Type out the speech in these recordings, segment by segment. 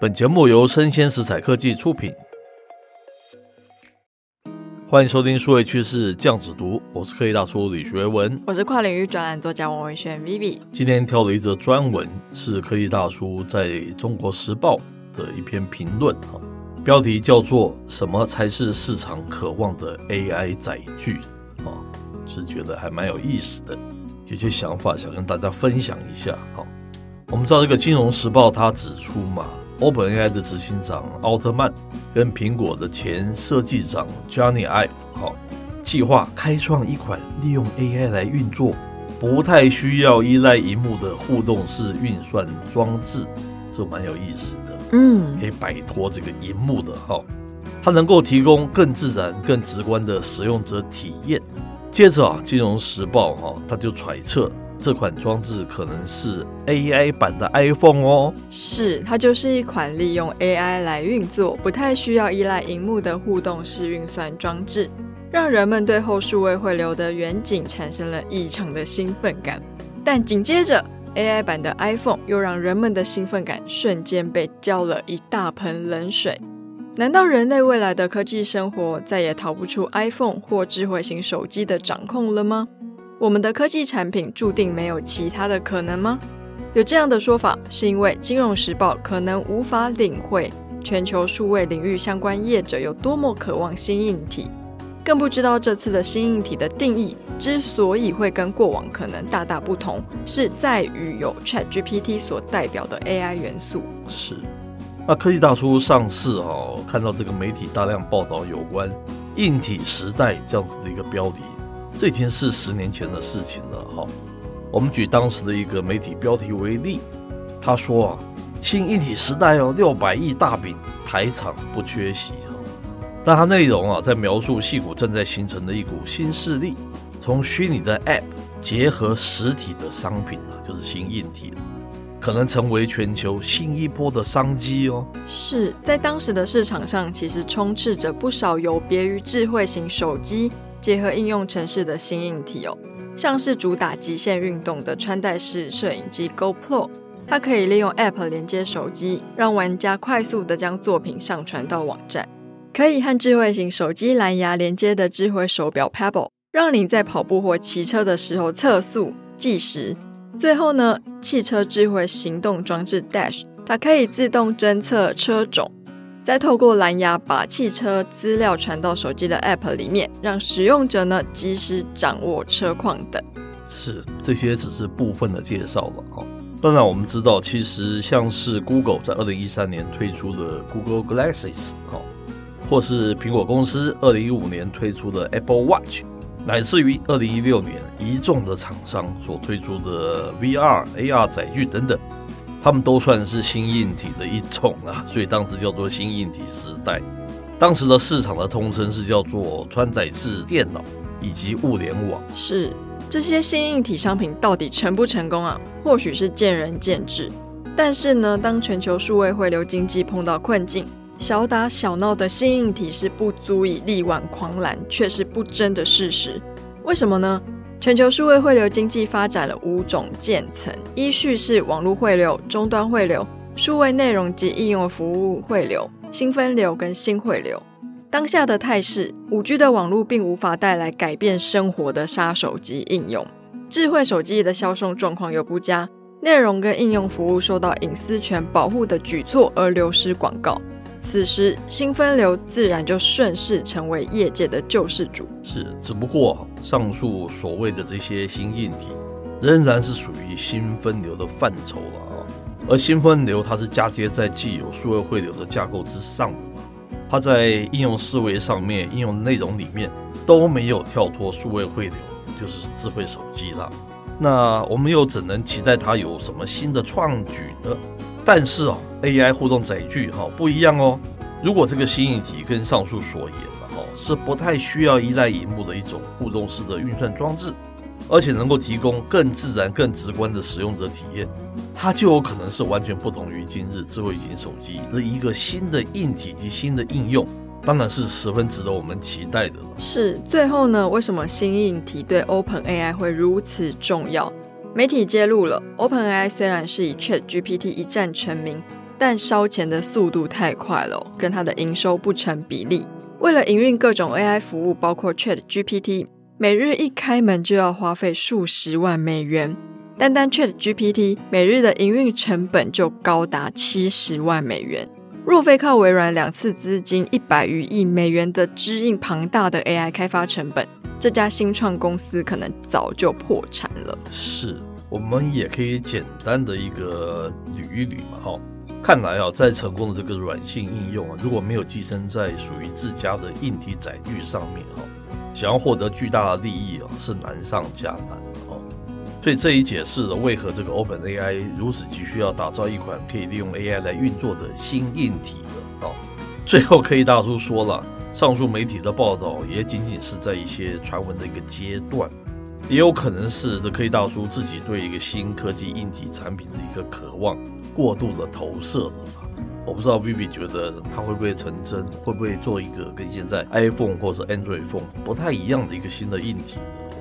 本节目由生鲜食材科技出品，欢迎收听数位趋势酱子读，我是科技大叔李学文，我是跨领域专栏作家王文轩 Vivi。今天挑了一则专文，是科技大叔在中国时报的一篇评论，哈，标题叫做“什么才是市场渴望的 AI 载具”，啊，是觉得还蛮有意思的，有些想法想跟大家分享一下，哈。我们知道这个《金融时报》它指出嘛。OpenAI 的执行长奥特曼跟苹果的前设计长 Johnny Ive 哈，计划开创一款利用 AI 来运作、不太需要依赖荧幕的互动式运算装置，这蛮有意思的。嗯，可以摆脱这个荧幕的哈，它能够提供更自然、更直观的使用者体验。接着啊，《金融时报》哈，他就揣测。这款装置可能是 AI 版的 iPhone 哦，是，它就是一款利用 AI 来运作、不太需要依赖荧幕的互动式运算装置，让人们对后数位汇流的远景产生了异常的兴奋感。但紧接着，AI 版的 iPhone 又让人们的兴奋感瞬间被浇了一大盆冷水。难道人类未来的科技生活再也逃不出 iPhone 或智慧型手机的掌控了吗？我们的科技产品注定没有其他的可能吗？有这样的说法，是因为《金融时报》可能无法领会全球数位领域相关业者有多么渴望新硬体，更不知道这次的新硬体的定义之所以会跟过往可能大大不同，是在于有 ChatGPT 所代表的 AI 元素。是，那科技大叔上次哦，看到这个媒体大量报道有关硬体时代这样子的一个标题。这已经是十年前的事情了哈。我们举当时的一个媒体标题为例，他说啊，新硬体时代哦，六百亿大饼，台厂不缺席哈。但它内容啊，在描述戏骨正在形成的一股新势力，从虚拟的 App 结合实体的商品啊，就是新硬体了，可能成为全球新一波的商机哦。是在当时的市场上，其实充斥着不少有别于智慧型手机。结合应用城市的新硬体哦，像是主打极限运动的穿戴式摄影机 GoPro，它可以利用 App 连接手机，让玩家快速地将作品上传到网站。可以和智慧型手机蓝牙连接的智慧手表 Pebble，让你在跑步或骑车的时候测速计时。最后呢，汽车智慧行动装置 Dash，它可以自动侦测车种。再透过蓝牙把汽车资料传到手机的 App 里面，让使用者呢及时掌握车况等。是，这些只是部分的介绍了哈。当然，我们知道，其实像是 Google 在二零一三年推出的 Google Glasses 哈，或是苹果公司二零一五年推出的 Apple Watch，乃至于二零一六年一众的厂商所推出的 VR、AR 载具等等。他们都算是新硬体的一种啊，所以当时叫做新硬体时代。当时的市场的通称是叫做穿载式电脑以及物联网。是，这些新硬体商品到底成不成功啊？或许是见仁见智。但是呢，当全球数位汇流经济碰到困境，小打小闹的新硬体是不足以力挽狂澜，却是不争的事实。为什么呢？全球数位汇流经济发展了五种渐层，依序是网络汇流、终端汇流、数位内容及应用服务汇流、新分流跟新汇流。当下的态势，五 G 的网络并无法带来改变生活的杀手级应用，智慧手机的销售状况又不佳，内容跟应用服务受到隐私权保护的举措而流失广告。此时，新分流自然就顺势成为业界的救世主。是，只不过上述所谓的这些新硬体，仍然是属于新分流的范畴了啊。而新分流它是嫁接在既有数位汇流的架构之上的嘛，它在应用思维上面、应用内容里面都没有跳脱数位汇流，就是智慧手机了。那我们又怎能期待它有什么新的创举呢？但是哦，AI 互动载具哈不一样哦。如果这个新硬体跟上述所言的哈是不太需要依赖荧幕的一种互动式的运算装置，而且能够提供更自然、更直观的使用者体验，它就有可能是完全不同于今日智慧型手机的一个新的硬体及新的应用。当然是十分值得我们期待的了。是，最后呢，为什么新硬体对 OpenAI 会如此重要？媒体揭露了，OpenAI 虽然是以 ChatGPT 一战成名，但烧钱的速度太快了，跟它的营收不成比例。为了营运各种 AI 服务，包括 ChatGPT，每日一开门就要花费数十万美元。单单 ChatGPT 每日的营运成本就高达七十万美元。若非靠微软两次资金一百余亿美元的支应庞大的 AI 开发成本，这家新创公司可能早就破产了。是，我们也可以简单的一个捋一捋嘛，哈。看来啊，在成功的这个软性应用啊，如果没有寄生在属于自家的硬体载具上面哈，想要获得巨大的利益啊，是难上加难。所以这一解释了为何这个 OpenAI 如此急需要打造一款可以利用 AI 来运作的新硬体了哦！最后，科技大叔说了，上述媒体的报道也仅仅是在一些传闻的一个阶段，也有可能是这科技大叔自己对一个新科技硬体产品的一个渴望过度的投射了。我不知道 Vivi 觉得它会不会成真，会不会做一个跟现在 iPhone 或者 Android Phone 不太一样的一个新的硬体？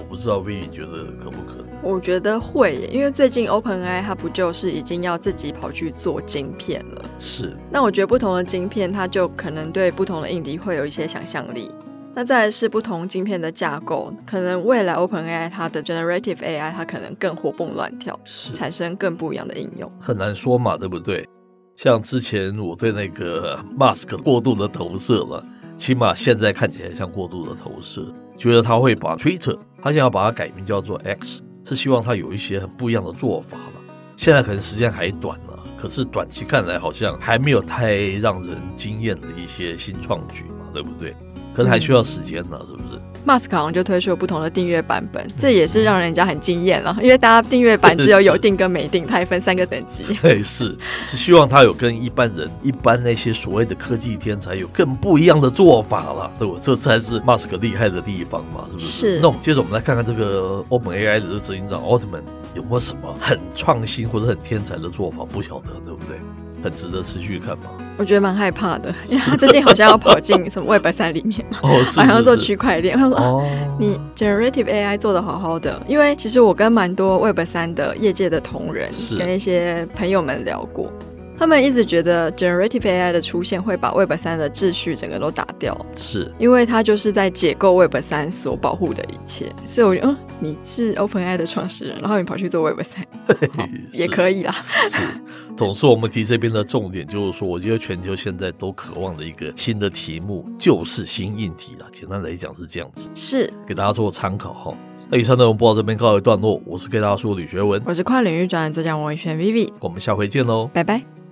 我不知道 Vivi 觉得可不可能。我觉得会耶，因为最近 OpenAI 它不就是已经要自己跑去做晶片了？是。那我觉得不同的晶片，它就可能对不同的硬体会有一些想象力。那再来是不同晶片的架构，可能未来 OpenAI 它的 Generative AI 它可能更活蹦乱跳，产生更不一样的应用。很难说嘛，对不对？像之前我对那个 Mask 过度的投射了，起码现在看起来像过度的投射，觉得他会把 Twitter，他想要把它改名叫做 X。是希望它有一些很不一样的做法了。现在可能时间还短了，可是短期看来好像还没有太让人惊艳的一些新创举嘛，对不对？可能还需要时间呢，是不是？马斯克好像就推出了不同的订阅版本，这也是让人家很惊艳了。因为大家订阅版只有有订跟没订，它也分三个等级。对，是是希望他有跟一般人、一般那些所谓的科技天才有更不一样的做法了，对不？这才是马斯克厉害的地方嘛，是不是？是。那我们接着我们来看看这个 OpenAI 的这个执行长奥特曼有没有什么很创新或者很天才的做法？不晓得，对不对？很值得持续看吗？我觉得蛮害怕的，因为他最近好像要跑进什么 Web 三里面嘛，好像要做区块链。他说：“哦，你 Generative AI 做的好好的。”因为其实我跟蛮多 Web 三的业界的同仁跟一些朋友们聊过。他们一直觉得 generative AI 的出现会把 Web 三的秩序整个都打掉，是因为它就是在解构 Web 三所保护的一切。所以我觉得，嗯，你是 OpenAI 的创始人，然后你跑去做 Web 三，也可以啦。是，总是我们提这边的重点就是说，我觉得全球现在都渴望的一个新的题目就是新硬体了。简单来讲是这样子，是给大家做参考哈。那以上内容播到这边告一段落，我是 K 大叔李学文，我是跨领域专栏作家王伟轩 Vivi，我们下回见喽，拜拜。